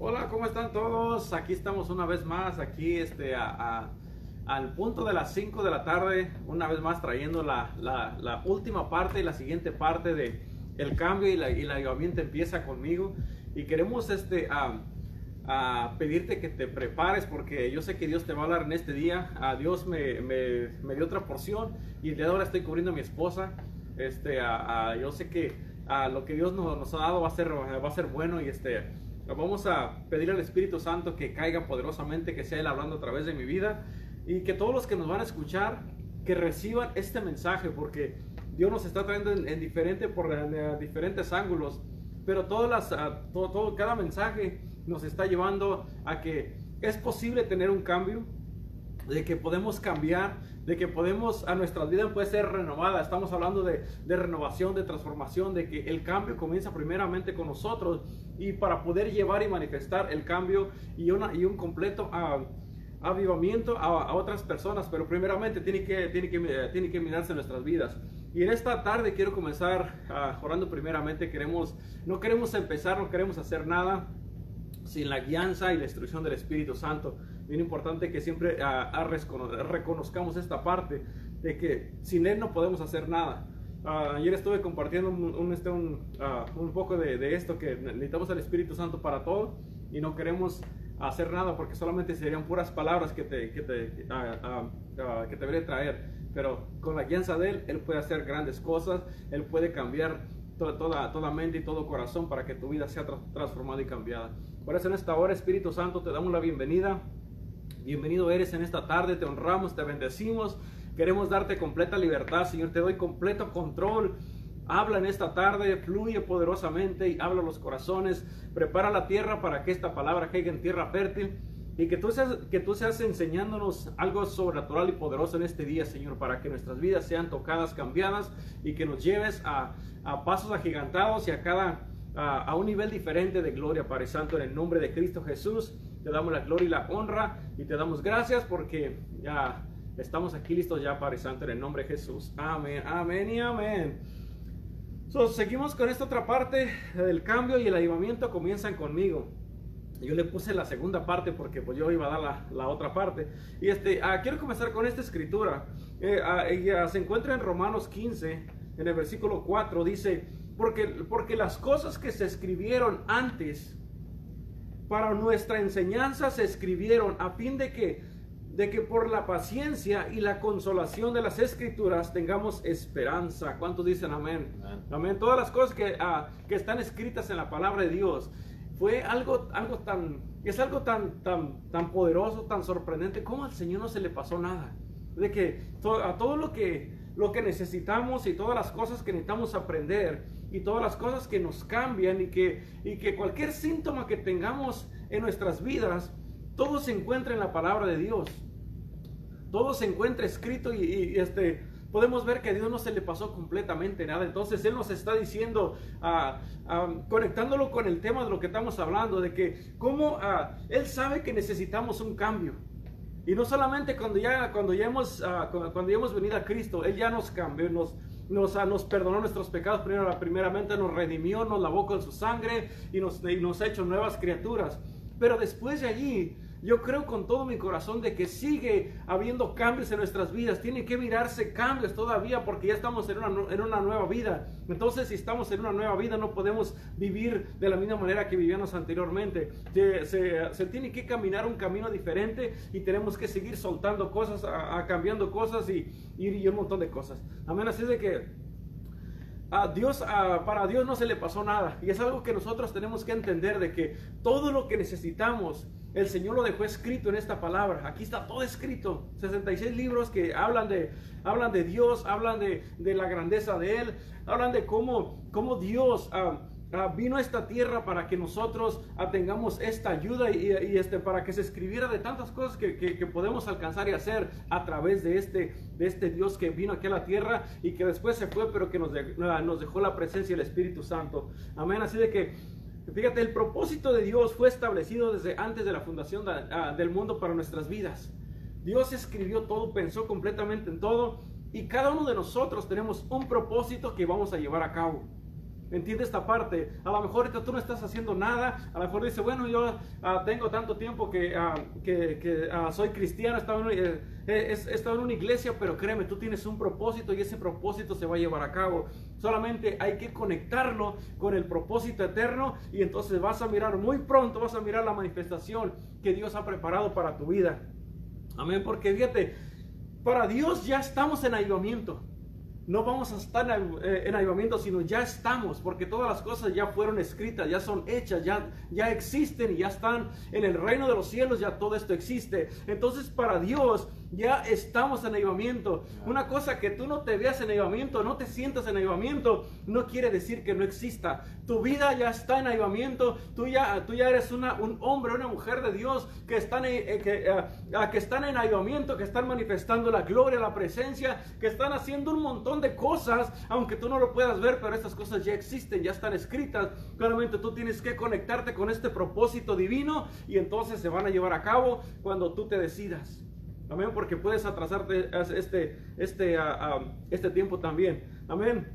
Hola, ¿cómo están todos? Aquí estamos una vez más, aquí este, a, al punto de las 5 de la tarde, una vez más trayendo la, la, la última parte y la siguiente parte de el cambio y, la, y el empieza conmigo. Y queremos este, a, a pedirte que te prepares porque yo sé que Dios te va a hablar en este día. A Dios me, me, me dio otra porción y el día de ahora estoy cubriendo a mi esposa. Este, a, yo sé que a lo que Dios nos, nos, ha dado va a ser, va a ser bueno y este, vamos a pedir al Espíritu Santo que caiga poderosamente, que sea Él hablando a través de mi vida y que todos los que nos van a escuchar, que reciban este mensaje porque Dios nos está trayendo en, en diferente, por en, diferentes ángulos, pero todo, todo, cada mensaje nos está llevando a que es posible tener un cambio, de que podemos cambiar, de que podemos, a nuestra vida puede ser renovada. Estamos hablando de, de, renovación, de transformación, de que el cambio comienza primeramente con nosotros y para poder llevar y manifestar el cambio y, una, y un completo uh, avivamiento a, a, otras personas, pero primeramente tiene que, tiene, que, tiene que mirarse nuestras vidas. Y en esta tarde quiero comenzar uh, orando primeramente, queremos, no queremos empezar, no queremos hacer nada sin la guianza y la instrucción del Espíritu Santo bien importante que siempre uh, reconozcamos esta parte de que sin Él no podemos hacer nada. Uh, ayer estuve compartiendo un, un, este, un, uh, un poco de, de, esto, que necesitamos al Espíritu Santo para todo y no queremos hacer nada porque solamente serían puras palabras que te, que te, que te debería traer. Pero con la guianza de Él, Él puede hacer grandes cosas, Él puede cambiar toda, toda, toda mente y todo corazón para que tu vida sea tra transformada y cambiada. Por eso en esta hora, Espíritu Santo, te damos la bienvenida. Bienvenido eres en esta tarde, te honramos, te bendecimos. Queremos darte completa libertad, Señor. Te doy completo control. Habla en esta tarde, fluye poderosamente y habla los corazones. Prepara la tierra para que esta palabra caiga en tierra fértil. Y que tú, seas, que tú seas enseñándonos algo sobrenatural y poderoso en este día, Señor, para que nuestras vidas sean tocadas, cambiadas y que nos lleves a, pasos agigantados y a cada a, a un nivel diferente de gloria, Padre Santo, en el nombre de Cristo Jesús te damos la gloria y la honra y te damos gracias porque ya estamos aquí listos ya, Padre Santo, en el nombre de Jesús. Amén, amén y amén. So, seguimos con esta otra parte del cambio y el avivamiento comienzan conmigo. Yo le puse la segunda parte porque pues yo iba a dar la, la otra parte. Y este, ah, quiero comenzar con esta escritura. Eh, ah, se encuentra en Romanos 15, en el versículo 4, dice, porque, porque las cosas que se escribieron antes para nuestra enseñanza se escribieron a fin de que, de que por la paciencia y la consolación de las escrituras tengamos esperanza. ¿Cuántos dicen amén? Amén. amén. Todas las cosas que, uh, que, están escritas en la palabra de Dios fue algo, algo tan, es algo tan, tan, tan poderoso, tan sorprendente, como al Señor no se le pasó nada. De que to, a todo lo que, lo que necesitamos y todas las cosas que necesitamos aprender, y todas las cosas que nos cambian y que, y que cualquier síntoma que tengamos en nuestras vidas, todo se encuentra en la palabra de Dios. Todo se encuentra escrito y, y este, podemos ver que a Dios no se le pasó completamente nada. Entonces Él nos está diciendo, uh, conectándolo con el tema de lo que estamos hablando, de que cómo uh, Él sabe que necesitamos un cambio. Y no solamente cuando ya, cuando ya, hemos, uh, cuando ya hemos venido a Cristo, Él ya nos cambió, nos, nos, nos, perdonó nuestros pecados, primero, primeramente nos redimió, nos lavó con su sangre y nos, y nos ha hecho nuevas criaturas. Pero después de allí, yo creo con todo mi corazón de que sigue habiendo cambios en nuestras vidas. Tienen que mirarse cambios todavía porque ya estamos en una, en una nueva vida. Entonces, si estamos en una nueva vida, no podemos vivir de la misma manera que vivíamos anteriormente. Se, tiene que caminar un camino diferente y tenemos que seguir soltando cosas, cambiando cosas y, un montón de cosas. Amén. Así de que a Dios, para Dios no se le pasó nada. Y es algo que nosotros tenemos que entender de que todo lo que necesitamos el Señor lo dejó escrito en esta palabra. Aquí está todo escrito. 66 libros que hablan de, hablan de Dios, hablan de, de la grandeza de Él, hablan de cómo, cómo Dios uh, uh, vino a esta tierra para que nosotros uh, tengamos esta ayuda y, este, para que se escribiera de tantas cosas que, que, podemos alcanzar y hacer a través de este, de este Dios que vino aquí a la tierra y que después se fue, pero que nos, nos dejó la presencia del Espíritu Santo. Amén. Así de que Fíjate, el propósito de Dios fue establecido desde antes de la fundación uh, del mundo para nuestras vidas. Dios escribió todo, pensó completamente en todo y cada uno de nosotros tenemos un propósito que vamos a llevar a cabo. Entiende esta parte. A lo mejor tú no estás haciendo nada. A lo mejor dice, bueno, yo ah, tengo tanto tiempo que, ah, que, ah, soy cristiano, he estado, en, eh, he estado en una iglesia, pero créeme, tú tienes un propósito y ese propósito se va a llevar a cabo. Solamente hay que conectarlo con el propósito eterno y entonces vas a mirar muy pronto, vas a mirar la manifestación que Dios ha preparado para tu vida. Amén, porque fíjate, para Dios ya estamos en ayudamiento no vamos a estar eh, en avivamiento, sino ya estamos, porque todas las cosas ya fueron escritas, ya son hechas, ya, ya existen y ya están en el reino de los cielos, ya todo esto existe. Entonces para Dios ya estamos en avivamiento. Una cosa que tú no te veas en avivamiento, no te sientas en avivamiento, no quiere decir que no exista. Tu vida ya está en avivamiento, tú ya, tú ya eres una, un hombre, una mujer de Dios que están, eh, que, eh, que están en avivamiento, que están manifestando la gloria, la presencia, que están haciendo un montón de cosas, aunque tú no lo puedas ver, pero estas cosas ya existen, ya están escritas. Claramente tú tienes que conectarte con este propósito divino y entonces se van a llevar a cabo cuando tú te decidas. Amén, porque puedes atrasarte este, este, ah, ah, este tiempo también. Amén.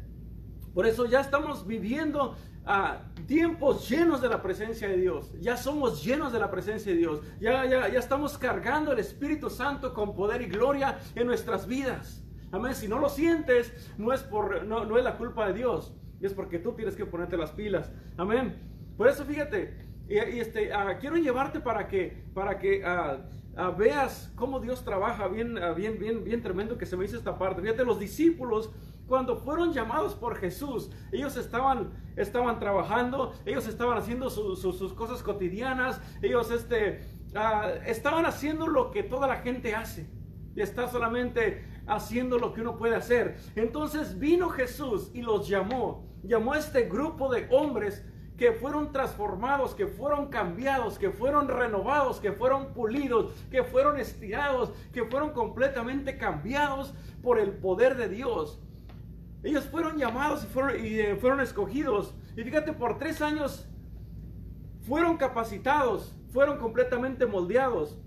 Por eso ya estamos viviendo a tiempos llenos de la presencia de Dios. Ya somos llenos de la presencia de Dios. Ya, ya, ya estamos cargando el Espíritu Santo con poder y gloria en nuestras vidas. Amén. Si no lo sientes, no es, por, no, no es la culpa de Dios. Es porque tú tienes que ponerte las pilas. Amén. Por eso fíjate, y, este, ah, quiero llevarte para que, para que veas cómo Dios trabaja bien, bien, bien, bien tremendo que se me hizo esta parte. Fíjate, los discípulos cuando fueron llamados por Jesús, ellos estaban, estaban trabajando, ellos estaban haciendo sus cosas cotidianas, ellos este, ah, estaban haciendo lo que toda la gente hace. Y está solamente haciendo lo que uno puede hacer. Entonces vino Jesús y los llamó. Llamó a este grupo de hombres que fueron transformados, que fueron cambiados, que fueron renovados, que fueron pulidos, que fueron estirados, que fueron completamente cambiados por el poder de Dios. Ellos fueron llamados y fueron, eh, escogidos. Y fíjate, por tres años fueron capacitados, fueron completamente moldeados.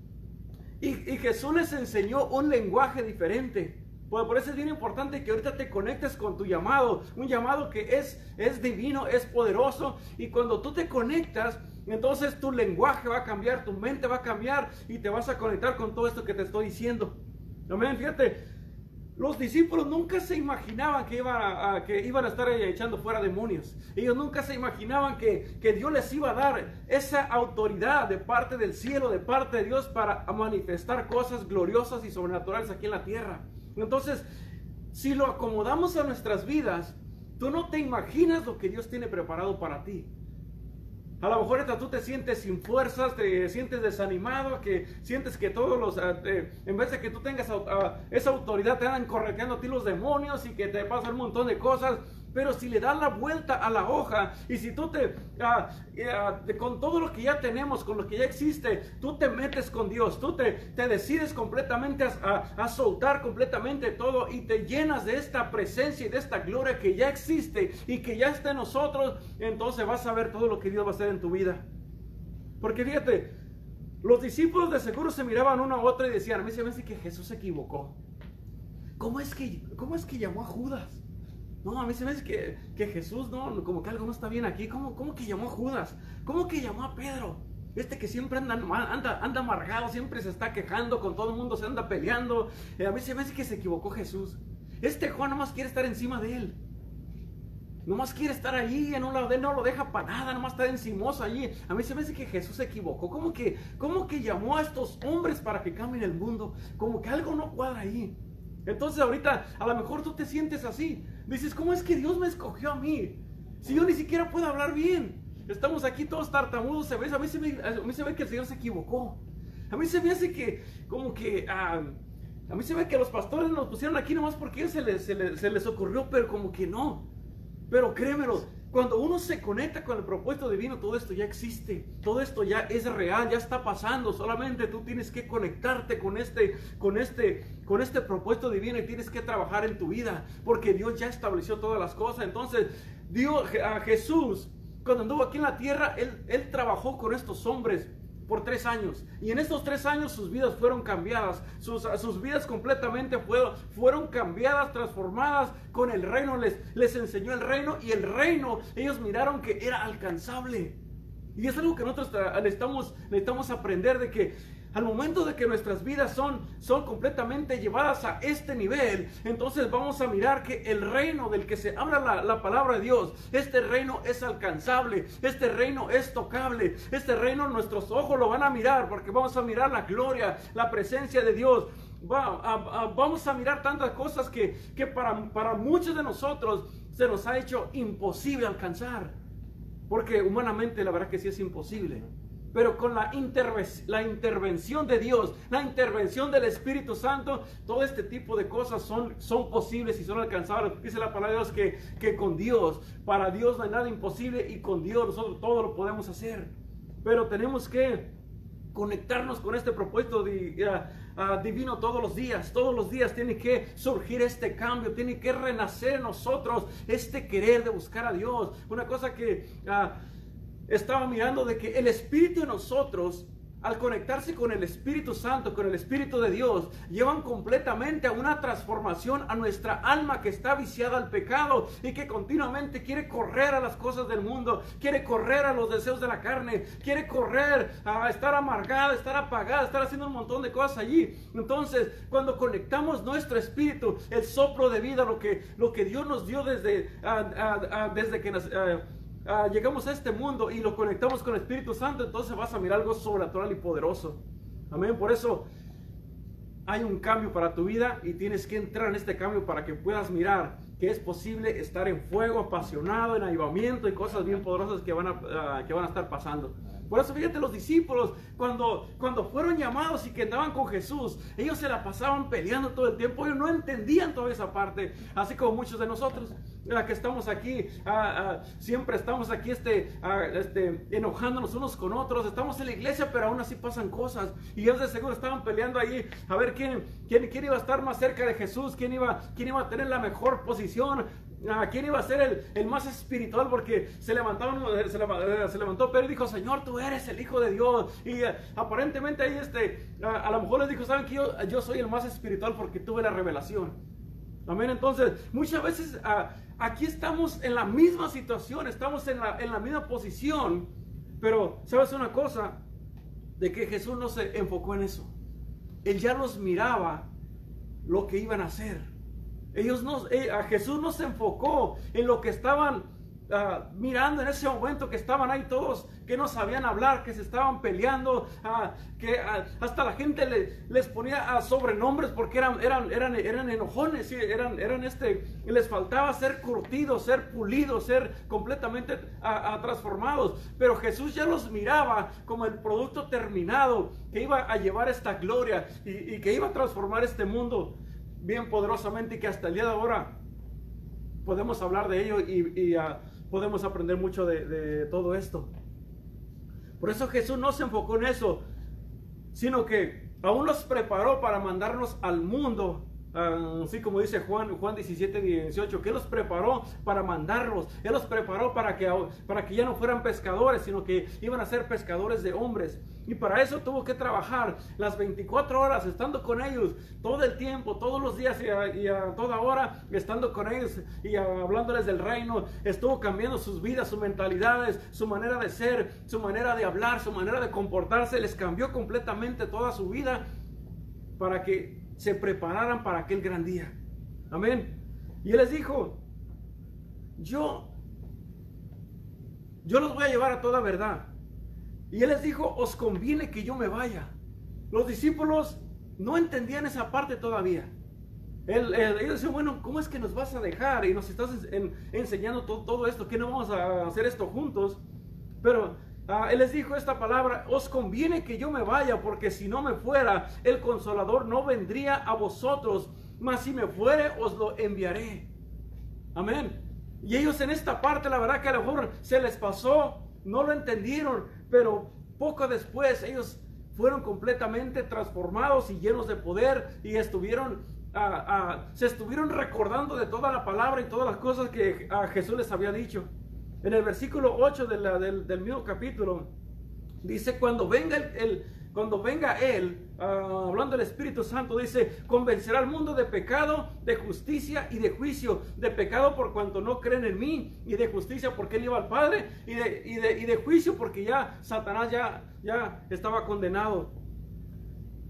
Y Jesús les enseñó un lenguaje diferente. Por, eso es bien importante que ahorita te conectes con tu llamado, un llamado que es, es divino, es poderoso. Y cuando tú te conectas, entonces tu lenguaje va a cambiar, tu mente va a cambiar y te vas a conectar con todo esto que te estoy diciendo. Amén, fíjate, los discípulos nunca se imaginaban que, iba a, que iban a estar echando fuera demonios. Ellos nunca se imaginaban que, que, Dios les iba a dar esa autoridad de parte del cielo, de parte de Dios, para manifestar cosas gloriosas y sobrenaturales aquí en la tierra. Entonces, si lo acomodamos a nuestras vidas, tú no te imaginas lo que Dios tiene preparado para ti. A lo mejor tú te sientes sin fuerzas, te sientes desanimado, que sientes que todos los, ah, en vez de que tú tengas ah, esa autoridad, te andan correteando a ti los demonios y que te pasan un montón de cosas. Pero si le das la vuelta a la hoja y si tú te, ah, ah, con todo lo que ya tenemos, con lo que ya existe, tú te metes con Dios, tú te, te decides completamente a, a, soltar completamente todo y te llenas de esta presencia y de esta gloria que ya existe y que ya está en nosotros, entonces vas a ver todo lo que Dios va a hacer en tu vida. Porque fíjate, los discípulos de seguro se miraban uno a otro y decían, a me que Jesús se equivocó. ¿Cómo es que, cómo es que llamó a Judas? No, a mí se me dice que, que Jesús, no, como que algo no está bien aquí. ¿Cómo, ¿Cómo que llamó a Judas? ¿Cómo que llamó a Pedro? Este que siempre anda, anda, anda amargado, siempre se está quejando, con todo el mundo se anda peleando. Eh, a mí se me hace que se equivocó Jesús. Este Juan nomás quiere estar encima de él. Nomás quiere estar allí, en un lado de él no lo deja para nada, nomás está encimoso allí. A mí se me hace que Jesús se equivocó. ¿Cómo que, cómo que llamó a estos hombres para que cambien el mundo? Como que algo no cuadra ahí. Entonces ahorita a lo mejor tú te sientes así. Dices, ¿cómo es que Dios me escogió a mí? Si yo ni siquiera puedo hablar bien. Estamos aquí todos tartamudos, ¿sabes? A mí se me, a mí se ve que el Señor se equivocó. A mí se me hace que, como que, ah, a mí se ve que los pastores nos pusieron aquí nomás porque a se les, se, les, se les ocurrió, pero como que no. Pero créemelo, cuando uno se conecta con el propósito divino, todo esto ya existe, todo esto ya es real, ya está pasando. Solamente tú tienes que conectarte con este, con este, con este propósito divino y tienes que trabajar en tu vida, porque Dios ya estableció todas las cosas. Entonces, Dios a Jesús, cuando anduvo aquí en la tierra, él, él trabajó con estos hombres por tres años. Y en estos tres años sus vidas fueron cambiadas. Sus, sus vidas completamente fueron, fueron cambiadas, transformadas con el reino. Les, les enseñó el reino y el reino ellos miraron que era alcanzable. Y es algo que nosotros necesitamos, necesitamos aprender de que al momento de que nuestras vidas son, son completamente llevadas a este nivel, entonces vamos a mirar que el reino del que se habla la, la, palabra de Dios, este reino es alcanzable, este reino es tocable, este reino nuestros ojos lo van a mirar porque vamos a mirar la gloria, la presencia de Dios. Vamos a mirar tantas cosas que, que para, para muchos de nosotros se nos ha hecho imposible alcanzar. Porque humanamente la verdad que sí es imposible pero con la, la intervención de Dios, la intervención del Espíritu Santo, todo este tipo de cosas son, son posibles y son alcanzables. Dice la palabra de Dios que, que con Dios, para Dios no hay nada imposible y con Dios nosotros todo lo podemos hacer. Pero tenemos que conectarnos con este propósito de, uh, uh, divino todos los días. Todos los días tiene que surgir este cambio, tiene que renacer en nosotros este querer de buscar a Dios. Una cosa que... Uh, estaba mirando de que el Espíritu de nosotros, al conectarse con el Espíritu Santo, con el Espíritu de Dios, llevan completamente a una transformación a nuestra alma que está viciada al pecado y que continuamente quiere correr a las cosas del mundo, quiere correr a los deseos de la carne, quiere correr a estar amargada, estar apagada, estar haciendo un montón de cosas allí. Entonces, cuando conectamos nuestro espíritu, el soplo de vida, lo que, lo que Dios nos dio desde, desde que nos uh, llegamos a este mundo y lo conectamos con el Espíritu Santo, entonces vas a mirar algo sobrenatural y poderoso. Amén. Por eso hay un cambio para tu vida y tienes que entrar en este cambio para que puedas mirar que es posible estar en fuego, apasionado, en avivamiento y cosas bien poderosas que van a, uh, que van a estar pasando. Por eso fíjate los discípulos, cuando, cuando fueron llamados y que andaban con Jesús, ellos se la pasaban peleando todo el tiempo, ellos no entendían toda esa parte, así como muchos de nosotros, la que estamos aquí, ah, ah, siempre estamos aquí este, ah, este, enojándonos unos con otros, estamos en la iglesia, pero aún así pasan cosas, y ellos de seguro estaban peleando ahí, a ver quién, quién, quién iba a estar más cerca de Jesús, quién iba, quién iba a tener la mejor posición, ¿A quién iba a ser el, el, más espiritual? Porque se, levantaron, eh, se, eh, se, levantó Pedro y dijo, Señor, tú eres el Hijo de Dios. Y uh, aparentemente ahí este, a lo mejor les dijo, ¿saben que yo, soy el más espiritual porque tuve la revelación? Amén. Entonces, muchas veces uh, aquí estamos en la misma situación, estamos en la, en la misma posición. Pero, ¿sabes una cosa? De que Jesús no se enfocó en eso. Él ya los miraba lo que iban a hacer. Ellos eh, a Jesús no se enfocó en lo que estaban uh, mirando en ese momento, que estaban ahí todos, que no sabían hablar, que se estaban peleando, uh, que uh, hasta la gente le, les ponía sobrenombres porque eran, eran, eran, eran enojones, eran, eran este, les faltaba ser curtidos, ser pulidos, ser completamente transformados. Pero Jesús ya los miraba como el producto terminado que iba a llevar esta gloria y que iba a transformar este mundo bien poderosamente y que hasta el día de ahora podemos hablar de ello y, uh, podemos aprender mucho de, todo esto. Por eso Jesús no se enfocó en eso, sino que aún los preparó para mandarnos al mundo así como dice Juan, Juan 17, 18, que los preparó para mandarlos, Él los preparó para que, para que ya no fueran pescadores, sino que iban a ser pescadores de hombres. Y para eso tuvo que trabajar las 24 horas, estando con ellos todo el tiempo, todos los días y a, toda hora, estando con ellos y hablándoles del reino. Estuvo cambiando sus vidas, sus mentalidades, su manera de ser, su manera de hablar, su manera de comportarse. Les cambió completamente toda su vida para que se prepararan para aquel gran día. Amén. Y él les dijo, yo, yo los voy a llevar a toda verdad. Y él les dijo, os conviene que yo me vaya. Los discípulos no entendían esa parte todavía. Él, él, ellos decían, bueno, ¿cómo es que nos vas a dejar y nos estás en, enseñando todo, todo esto? ¿Que no vamos a hacer esto juntos? Pero Ah, él les dijo esta palabra, os conviene que yo me vaya, porque si no me fuera, el consolador no vendría a vosotros, mas si me fuere, os lo enviaré. Amén. Y ellos en esta parte, la verdad que a lo mejor se les pasó, no lo entendieron, pero poco después ellos fueron completamente transformados y llenos de poder y estuvieron, se estuvieron recordando de toda la palabra y todas las cosas que Jesús les había dicho. En el versículo 8 del, del mismo capítulo, Dice, cuando venga el, cuando venga Él, ah, hablando del Espíritu Santo, dice, convencerá al mundo de pecado, de justicia y de juicio. De pecado por cuanto no creen en mí, y de justicia porque Él iba al Padre, y de, y de, juicio porque ya Satanás ya, ya estaba condenado.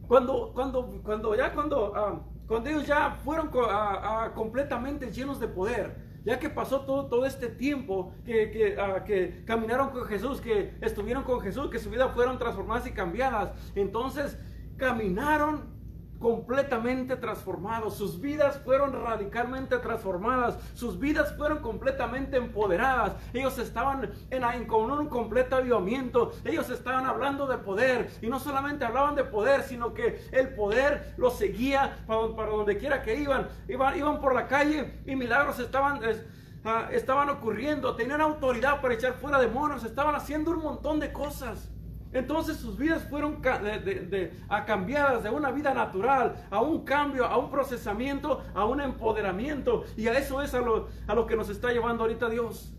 Cuando, cuando, cuando ya cuando, ah, cuando ellos ya fueron ah, completamente llenos de poder, ya que pasó todo, todo este tiempo que, ah, que, caminaron con Jesús, que estuvieron con Jesús, que su vida fueron transformadas y cambiadas, entonces caminaron completamente transformados, sus vidas fueron radicalmente transformadas, sus vidas fueron completamente empoderadas, ellos estaban en, un completo avivamiento, ellos estaban hablando de poder. Y no solamente hablaban de poder, sino que el poder los seguía para, donde quiera que iban, iban, iban por la calle y milagros estaban... Ah, estaban ocurriendo, tenían autoridad para echar fuera demonios, estaban haciendo un montón de cosas. Entonces sus vidas fueron de, cambiadas de una vida natural a un cambio, a un procesamiento, a un empoderamiento. Y a eso es a lo, a lo que nos está llevando ahorita Dios.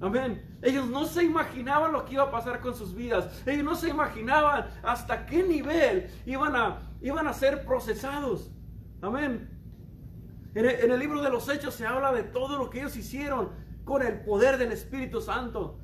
Amén. Ellos no se imaginaban lo que iba a pasar con sus vidas. Ellos no se imaginaban hasta qué nivel iban a, iban a ser procesados. Amén. En el, en el libro de los Hechos se habla de todo lo que ellos hicieron con el poder del Espíritu Santo.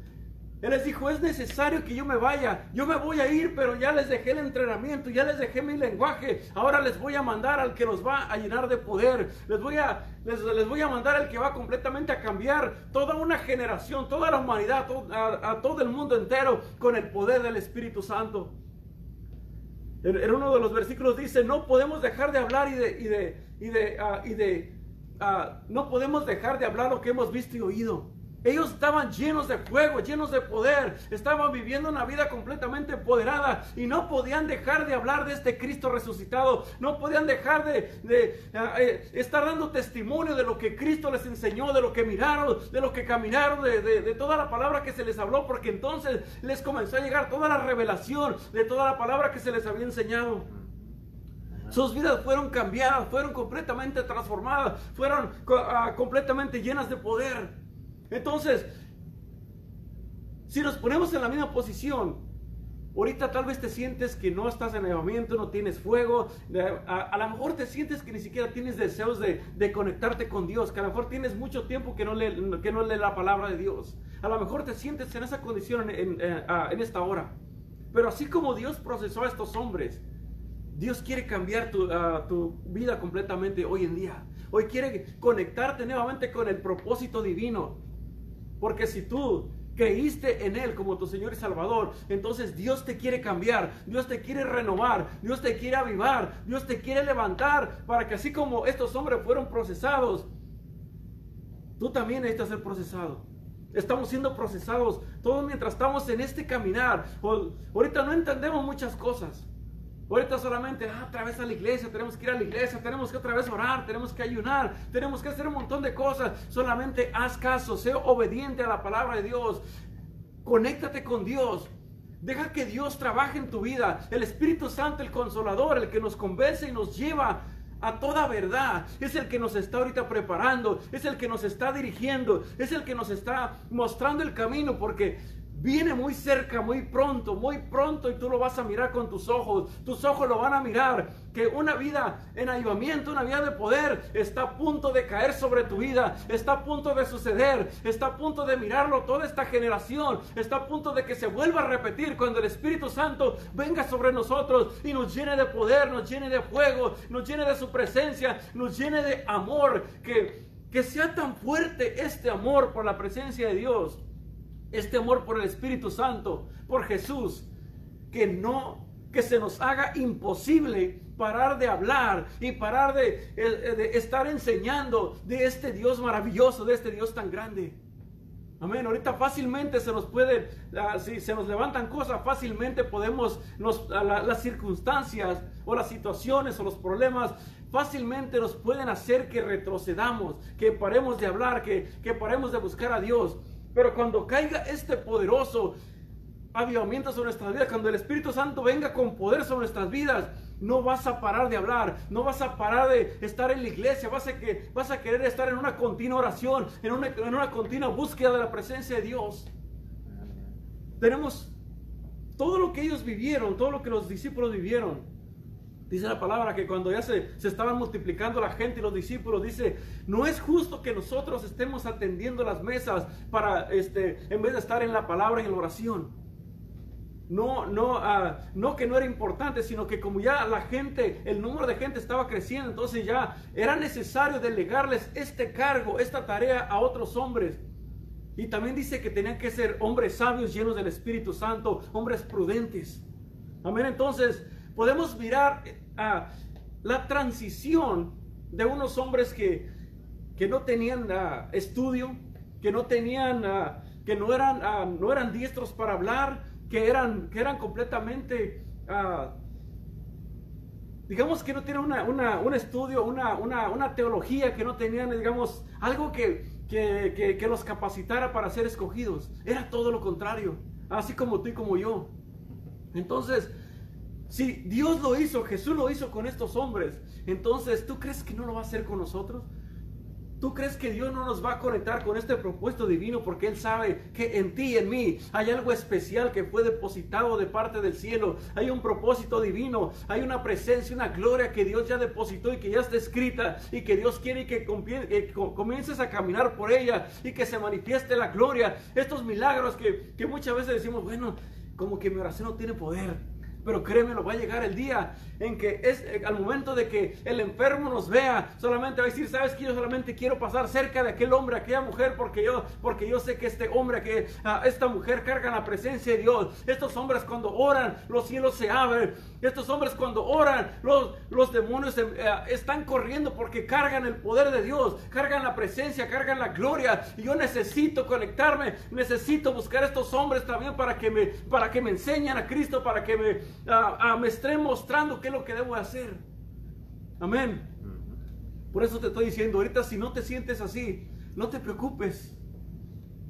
Él les dijo, es necesario que yo me vaya. Yo me voy a ir, pero ya les dejé el entrenamiento, ya les dejé mi lenguaje. Ahora les voy a mandar al que los va a llenar de poder. Les voy a, les, voy a mandar al que va completamente a cambiar toda una generación, toda la humanidad, a, todo el mundo entero con el poder del Espíritu Santo. En, uno de los versículos dice, no podemos dejar de hablar y de, y de, y de, ah, y de ah, no podemos dejar de hablar lo que hemos visto y oído. Ellos estaban llenos de fuego, llenos de poder, estaban viviendo una vida completamente empoderada y no podían dejar de hablar de este Cristo resucitado, no podían dejar de, estar dando testimonio de lo que Cristo les enseñó, de lo que miraron, de lo que caminaron, de, de toda la palabra que se les habló, porque entonces les comenzó a llegar toda la revelación de toda la palabra que se les había enseñado. Sus vidas fueron cambiadas, fueron completamente transformadas, fueron ah, completamente llenas de poder. Entonces, si nos ponemos en la misma posición, ahorita tal vez te sientes que no estás en elevamiento, no tienes fuego, a, lo mejor te sientes que ni siquiera tienes deseos de, conectarte con Dios, que a lo mejor tienes mucho tiempo que no lee, que no lee la palabra de Dios. A lo mejor te sientes en esa condición en, esta hora. Pero así como Dios procesó a estos hombres, Dios quiere cambiar tu, tu, vida completamente hoy en día. Hoy quiere conectarte nuevamente con el propósito divino. Porque si tú creíste en Él como tu Señor y Salvador, entonces Dios te quiere cambiar, Dios te quiere renovar, Dios te quiere avivar, Dios te quiere levantar para que así como estos hombres fueron procesados, tú también necesitas ser procesado. Estamos siendo procesados todos mientras estamos en este caminar. Ahorita no entendemos muchas cosas. Ahorita solamente, ah, otra vez a la iglesia, tenemos que ir a la iglesia, tenemos que otra vez orar, tenemos que ayunar, tenemos que hacer un montón de cosas. Solamente haz caso, sé obediente a la palabra de Dios. Conéctate con Dios. Deja que Dios trabaje en tu vida. El Espíritu Santo, el consolador, el que nos convence y nos lleva a toda verdad. Es el que nos está ahorita preparando, es el que nos está dirigiendo, es el que nos está mostrando el camino, porque Viene muy cerca, muy pronto, muy pronto y tú lo vas a mirar con tus ojos. Tus ojos lo van a mirar. Que una vida en avivamiento, una vida de poder está a punto de caer sobre tu vida. Está a punto de suceder. Está a punto de mirarlo toda esta generación. Está a punto de que se vuelva a repetir cuando el Espíritu Santo venga sobre nosotros y nos llene de poder, nos llene de fuego, nos llene de su presencia, nos llene de amor. Que, que sea tan fuerte este amor por la presencia de Dios este amor por el Espíritu Santo, por Jesús, que no, que se nos haga imposible parar de hablar y parar de, eh, estar enseñando de este Dios maravilloso, de este Dios tan grande. Amén. Ahorita fácilmente se nos puede, ah, si se nos levantan cosas, fácilmente podemos, las circunstancias o las situaciones o los problemas, fácilmente nos pueden hacer que retrocedamos, que paremos de hablar, que, que paremos de buscar a Dios. Pero cuando caiga este poderoso avivamiento sobre nuestras vidas, cuando el Espíritu Santo venga con poder sobre nuestras vidas, no vas a parar de hablar, no vas a parar de estar en la iglesia, vas a, que, vas a querer estar en una continua oración, en una, en una continua búsqueda de la presencia de Dios. Tenemos todo lo que ellos vivieron, todo lo que los discípulos vivieron, dice la palabra que cuando ya se, se estaban multiplicando la gente y los discípulos, dice, no es justo que nosotros estemos atendiendo las mesas para, este, en vez de estar en la palabra y en la oración. No, no, ah, no que no era importante, sino que como ya la gente, el número de gente estaba creciendo, entonces ya era necesario delegarles este cargo, esta tarea a otros hombres. Y también dice que tenían que ser hombres sabios, llenos del Espíritu Santo, hombres prudentes. Amén. Entonces, podemos mirar a ah, la transición de unos hombres que, que no tenían ah, estudio, que no tenían, que no eran, no eran diestros para hablar, que eran, que eran completamente, digamos que no tienen un estudio, una, una, teología, que no tenían, digamos, algo que, que, que, los capacitara para ser escogidos. Era todo lo contrario, así como tú y como yo. Entonces, si Dios lo hizo, Jesús lo hizo con estos hombres, entonces, ¿tú crees que no lo va a hacer con nosotros? ¿Tú crees que Dios no nos va a conectar con este propuesto divino porque Él sabe que en ti y en mí hay algo especial que fue depositado de parte del cielo? Hay un propósito divino, hay una presencia, una gloria que Dios ya depositó y que ya está escrita y que Dios quiere que, comiences a caminar por ella y que se manifieste la gloria. Estos milagros que, que muchas veces decimos, bueno, como que mi oración no tiene poder. Pero créeme, lo va a llegar el día en que es eh, al momento de que el enfermo nos vea, solamente va a decir, sabes que yo solamente quiero pasar cerca de aquel hombre, aquella mujer, porque yo, porque yo sé que este hombre, que ah, esta mujer carga la presencia de Dios. Estos hombres cuando oran, los cielos se abren. Estos hombres cuando oran, los, los demonios eh, están corriendo porque cargan el poder de Dios, cargan la presencia, cargan la gloria. Y yo necesito conectarme, necesito buscar estos hombres también para que me, para que me enseñen a Cristo, para que me me esté mostrando qué es lo que debo hacer. Amén. Por eso te estoy diciendo, ahorita si no te sientes así, no te preocupes.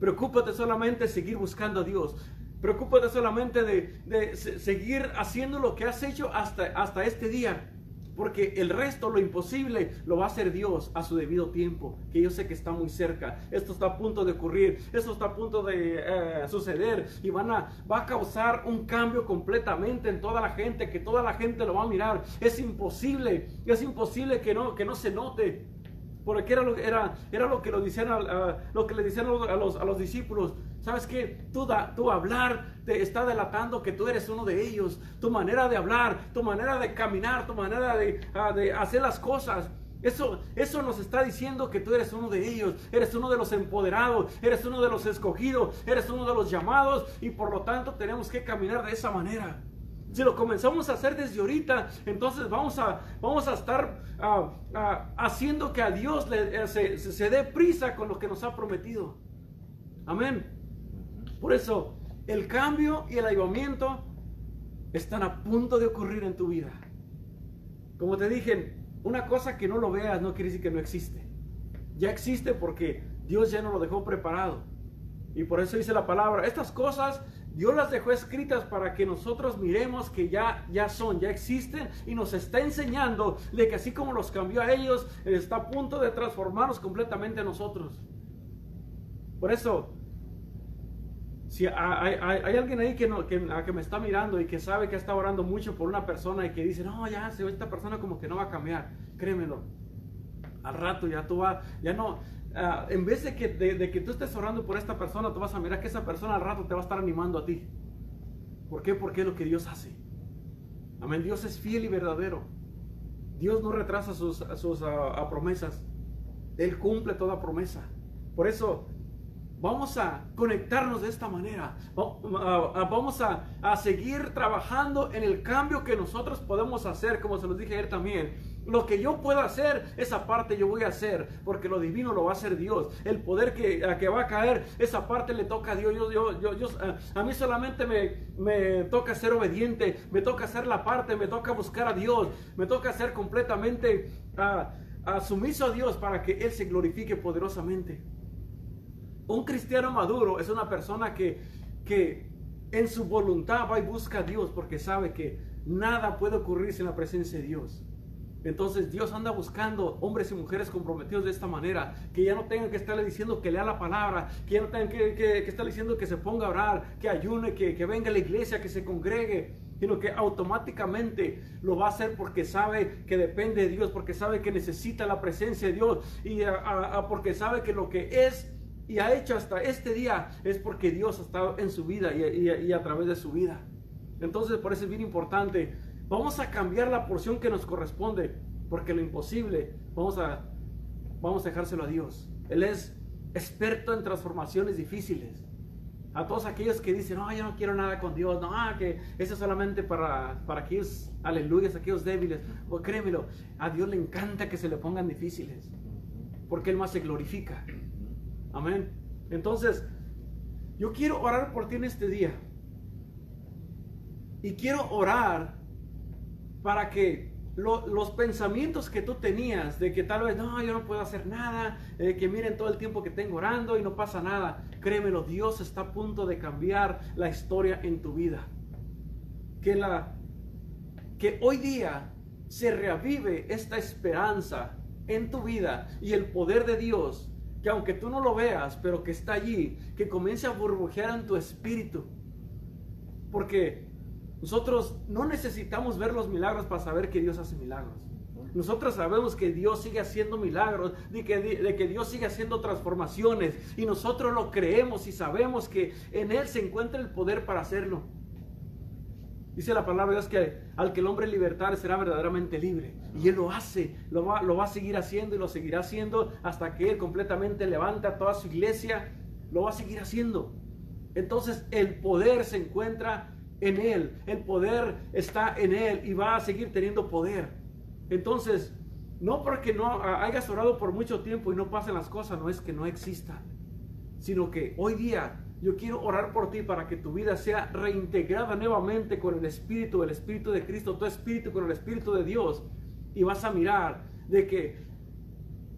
Preocúpate solamente seguir buscando a Dios. Preocúpate solamente de, de seguir haciendo lo que has hecho hasta, hasta este día. Porque el resto, lo imposible, lo va a hacer Dios a su debido tiempo, que yo sé que está muy cerca. Esto está a punto de ocurrir, esto está a punto de eh, suceder y van a, va a causar un cambio completamente en toda la gente, que toda la gente lo va a mirar. Es imposible, es imposible que no, que no se note. Porque era lo, era, era lo que, lo, decían lo que le decían a los, a los discípulos. ¿Sabes qué? Tu hablar te está delatando que tú eres uno de ellos. Tu manera de hablar, tu manera de caminar, tu manera de, ah, de hacer las cosas. Eso, eso nos está diciendo que tú eres uno de ellos, eres uno de los empoderados, eres uno de los escogidos, eres uno de los llamados y por lo tanto tenemos que caminar de esa manera. Si lo comenzamos a hacer desde ahorita, entonces vamos a, vamos a estar ah, haciendo que a Dios le, eh, se dé prisa con lo que nos ha prometido. Amén. Por eso, el cambio y el avivamiento están a punto de ocurrir en tu vida. Como te dije, una cosa que no lo veas no quiere decir que no existe. Ya existe porque Dios ya nos lo dejó preparado. Y por eso dice la palabra, estas cosas Dios las dejó escritas para que nosotros miremos que ya, ya son, ya existen y nos está enseñando de que así como los cambió a ellos, está a punto de transformarnos completamente a nosotros. Por eso, si hay, alguien ahí que, que, me está mirando y que sabe que está orando mucho por una persona y que dice, no, ya, esta persona como que no va a cambiar, créemelo. Al rato ya tú vas, ya no, ah, en vez de que, de, que tú estés orando por esta persona, tú vas a mirar que esa persona al rato te va a estar animando a ti. ¿Por qué? Porque es lo que Dios hace. Amén. Dios es fiel y verdadero. Dios no retrasa sus, sus ah, promesas. Él cumple toda promesa. Por eso Vamos a conectarnos de esta manera. Vamos a, seguir trabajando en el cambio que nosotros podemos hacer, como se los dije ayer también. Lo que yo puedo hacer, esa parte yo voy a hacer, porque lo divino lo va a hacer Dios. El poder que, que va a caer, esa parte le toca a Dios. Yo, yo, yo, a, mí solamente me, me toca ser obediente, me toca hacer la parte, me toca buscar a Dios, me toca ser completamente uh, sumiso a Dios para que Él se glorifique poderosamente. Un cristiano maduro es una persona que, que en su voluntad va y busca a Dios porque sabe que nada puede ocurrir sin la presencia de Dios. Entonces Dios anda buscando hombres y mujeres comprometidos de esta manera, que ya no tengan que estarle diciendo que lea la palabra, que ya no tengan que, que, estarle diciendo que se ponga a orar, que ayune, que, que venga a la iglesia, que se congregue, sino que automáticamente lo va a hacer porque sabe que depende de Dios, porque sabe que necesita la presencia de Dios y porque sabe que lo que es y ha hecho hasta este día es porque Dios estado en su vida y, a través de su vida. Entonces por eso es bien importante Vamos a cambiar la porción que nos corresponde, porque lo imposible vamos a, vamos dejárselo a Dios. Él es experto en transformaciones difíciles. A todos aquellos que dicen, no, yo no quiero nada con Dios, no, que eso es solamente para, para aquellos, aleluyas, aquellos débiles. O créemelo, a Dios le encanta que se le pongan difíciles, porque Él más se glorifica. Amén. Entonces, yo quiero orar por ti en este día. Y quiero orar para que los pensamientos que tú tenías de que tal vez no, yo no puedo hacer nada, eh, que miren todo el tiempo que tengo orando y no pasa nada, créemelo, Dios está a punto de cambiar la historia en tu vida. Que, la, que hoy día se reavive esta esperanza en tu vida y el poder de Dios, que aunque tú no lo veas, pero que está allí, que comience a burbujear en tu espíritu. Porque nosotros no necesitamos ver los milagros para saber que Dios hace milagros. Nosotros sabemos que Dios sigue haciendo milagros, de que, de que, Dios sigue haciendo transformaciones. Y nosotros lo creemos y sabemos que en Él se encuentra el poder para hacerlo. Dice la palabra de Dios que al que el hombre libertare será verdaderamente libre. Y Él lo hace, lo va, lo va a seguir haciendo y lo seguirá haciendo hasta que Él completamente levanta toda su iglesia. Lo va a seguir haciendo. Entonces el poder se encuentra en Él. El poder está en Él y va a seguir teniendo poder. Entonces, no porque no hayas orado por mucho tiempo y no pasen las cosas, no es que no existan, sino que hoy día yo quiero orar por ti para que tu vida sea reintegrada nuevamente con el Espíritu, el Espíritu de Cristo, tu Espíritu con el Espíritu de Dios. Y vas a mirar de que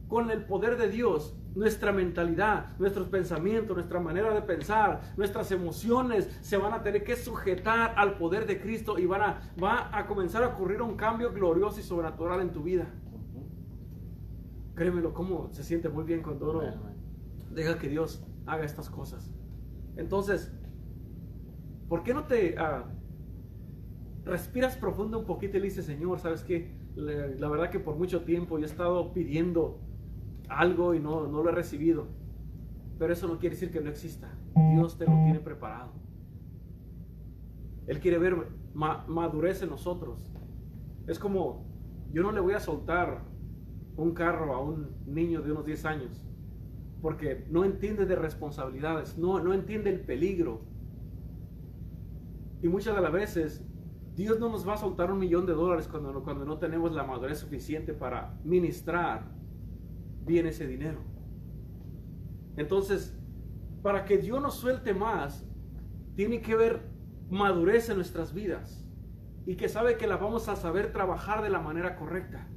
con el poder de Dios nuestra mentalidad, nuestros pensamientos, nuestra manera de pensar, nuestras emociones se van a tener que sujetar al poder de Cristo y van a, va a comenzar a ocurrir un cambio glorioso y sobrenatural en tu vida. Créemelo, cómo se siente muy bien cuando uno deja que Dios haga estas cosas. Entonces, ¿por qué no te ah, respiras profundo un poquito y dices, Señor, sabes que la verdad que por mucho tiempo yo he estado pidiendo algo y no, no lo he recibido. Pero eso no quiere decir que no exista. Dios te lo tiene preparado. Él quiere ver madurez en nosotros. Es como, yo no le voy a soltar un carro a un niño de unos 10 años, porque no entiende de responsabilidades, no, no entiende el peligro. Y muchas de las veces Dios no nos va a soltar un millón de dólares cuando, cuando no tenemos la madurez suficiente para ministrar viene ese dinero. Entonces, para que Dios nos suelte más, tiene que haber madurez en nuestras vidas y que sabe que la vamos a saber trabajar de la manera correcta.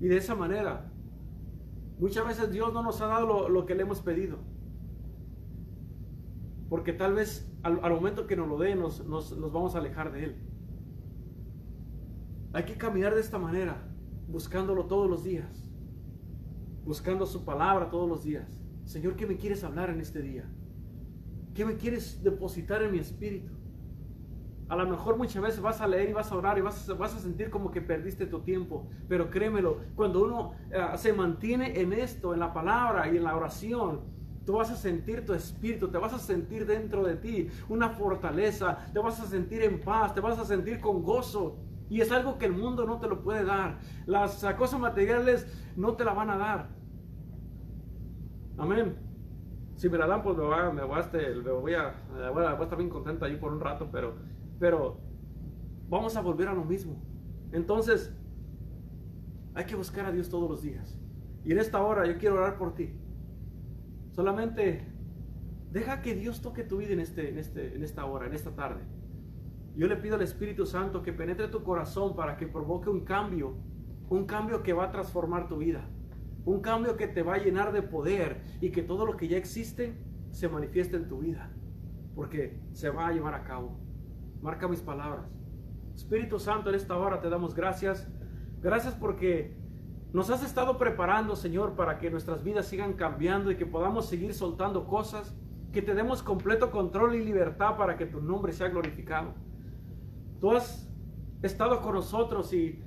Y de esa manera, muchas veces Dios no nos ha dado lo, que le hemos pedido. Porque tal vez al, momento que nos lo dé, nos, nos vamos a alejar de Él. Hay que caminar de esta manera, buscándolo todos los días buscando su palabra todos los días. Señor, ¿qué me quieres hablar en este día? ¿Qué me quieres depositar en mi espíritu? A lo mejor muchas veces vas a leer y vas a orar y vas a, vas a sentir como que perdiste tu tiempo. Pero créemelo, cuando uno eh, se mantiene en esto, en la palabra y en la oración, tú vas a sentir tu espíritu, te vas a sentir dentro de ti una fortaleza, te vas a sentir en paz, te vas a sentir con gozo. Y es algo que el mundo no te lo puede dar. Las cosas materiales no te la van a dar. Amén. Si me la dan, pues me voy a, me voy a, este, voy a, voy a, estar bien contento ahí por un rato, pero, pero vamos a volver a lo mismo. Entonces, hay que buscar a Dios todos los días. Y en esta hora yo quiero orar por ti. Solamente deja que Dios toque tu vida en, este, en, este, en esta hora, en esta tarde. Yo le pido al Espíritu Santo que penetre tu corazón para que provoque un cambio, un cambio que va a transformar tu vida. Un cambio que te va a llenar de poder y que todo lo que ya existe se manifieste en tu vida. Porque se va a llevar a cabo. Marca mis palabras. Espíritu Santo, en esta hora te damos gracias Gracias porque nos has estado preparando, Señor, para que nuestras vidas sigan cambiando y que podamos seguir soltando cosas, que te demos completo control y libertad para que tu nombre sea glorificado. Tú has estado con nosotros y,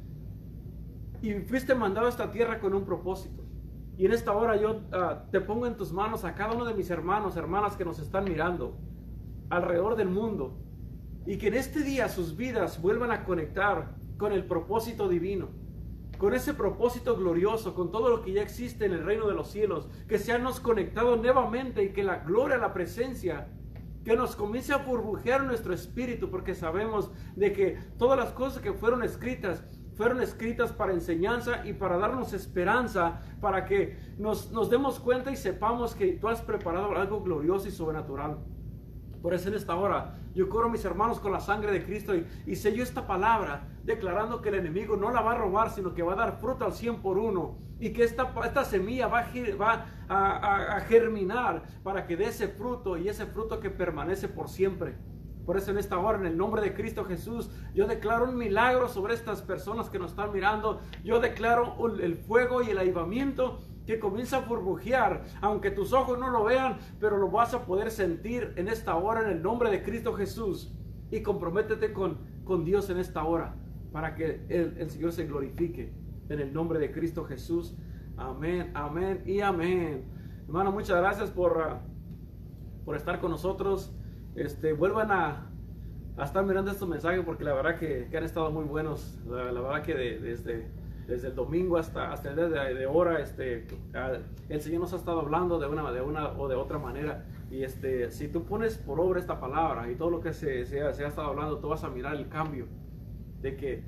y fuiste mandado a esta tierra con un propósito. Y en esta hora yo ah, te pongo en tus manos a cada uno de mis hermanos, hermanas que nos están mirando alrededor del mundo. Y que en este día sus vidas vuelvan a conectar con el propósito divino. Con ese propósito glorioso, con todo lo que ya existe en el reino de los cielos. Que seamos conectados nuevamente y que la gloria, la presencia que nos comience a burbujear nuestro espíritu porque sabemos de que todas las cosas que fueron escritas fueron escritas para enseñanza y para darnos esperanza, para que nos, nos demos cuenta y sepamos que tú has preparado algo glorioso y sobrenatural. Por eso en esta hora yo coro a mis hermanos con la sangre de Cristo y, y sello esta palabra declarando que el enemigo no la va a robar, sino que va a dar fruto al 100 por uno. Y que esta, esta semilla va, va a, a germinar para que dé ese fruto y ese fruto que permanece por siempre. Por eso en esta hora, en el nombre de Cristo Jesús, yo declaro un milagro sobre estas personas que nos están mirando. Yo declaro el fuego y el avivamiento que comienza a burbujear, aunque tus ojos no lo vean, pero lo vas a poder sentir en esta hora en el nombre de Cristo Jesús. Y comprométete con, con Dios en esta hora para que el, el Señor se glorifique en el nombre de Cristo Jesús. Amén, amén y amén. Hermano, muchas gracias por, uh, por estar con nosotros. Este, vuelvan a, a estar mirando estos mensajes porque la verdad que, han estado muy buenos. La, verdad que de, desde, desde el domingo hasta, hasta el día de, de hora, este, el Señor nos ha estado hablando de una, de una o de otra manera. Y este, si tú pones por obra esta palabra y todo lo que se, se, ha, se ha estado hablando, tú vas a mirar el cambio. De que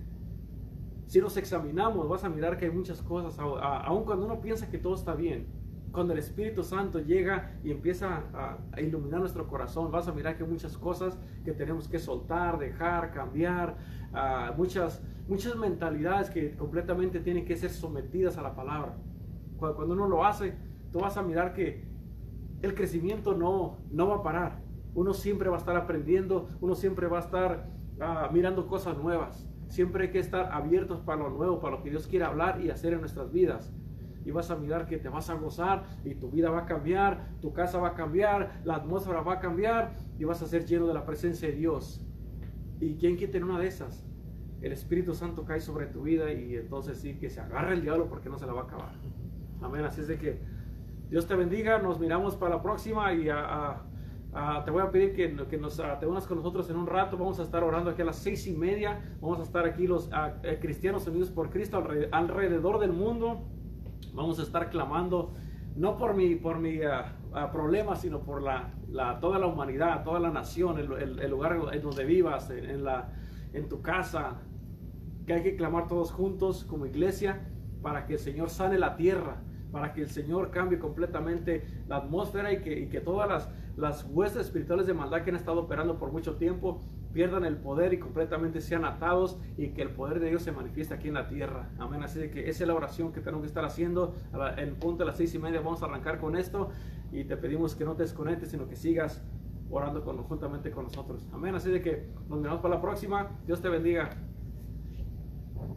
si nos examinamos, vas a mirar que hay muchas cosas, aun cuando uno piensa que todo está bien, cuando el Espíritu Santo llega y empieza a, iluminar nuestro corazón, vas a mirar que muchas cosas que tenemos que soltar, dejar, cambiar, uh, muchas, muchas mentalidades que completamente tienen que ser sometidas a la palabra. Cuando, cuando, uno lo hace, tú vas a mirar que el crecimiento no, no va a parar. Uno siempre va a estar aprendiendo, uno siempre va a estar uh, mirando cosas nuevas. Siempre hay que estar abiertos para lo nuevo, para lo que Dios quiere hablar y hacer en nuestras vidas y vas a mirar que te vas a gozar y tu vida va a cambiar, tu casa va a cambiar, la atmósfera va a cambiar y vas a ser lleno de la presencia de Dios. ¿Y quién quiere tener una de esas? El Espíritu Santo cae sobre tu vida y entonces sí que se agarra el diablo porque no se la va a acabar. Amén. Así es de que Dios te bendiga. Nos miramos para la próxima y a, a, te voy a pedir que, que nos, te unas con nosotros en un rato. Vamos a estar orando aquí a las seis y media. Vamos a estar aquí los eh, cristianos unidos por Cristo alrededor del mundo. Vamos a estar clamando no por mi, por mi uh, uh, problema, sino por la, la, toda la humanidad, toda la nación, el, el, el lugar en donde vivas, en, en, la, en tu casa, que hay que clamar todos juntos como iglesia para que el Señor sane la tierra, para que el Señor cambie completamente la atmósfera y que, y que todas las, las huestes espirituales de maldad que han estado operando por mucho tiempo pierdan el poder y completamente sean atados y que el poder de Dios se manifieste aquí en la tierra. Amén. Así que esa es la oración que tenemos que estar haciendo. En punto de las seis y media vamos a arrancar con esto y te pedimos que no te desconectes, sino que sigas orando con, juntamente con nosotros. Amén. Así de que nos vemos para la próxima. Dios te bendiga.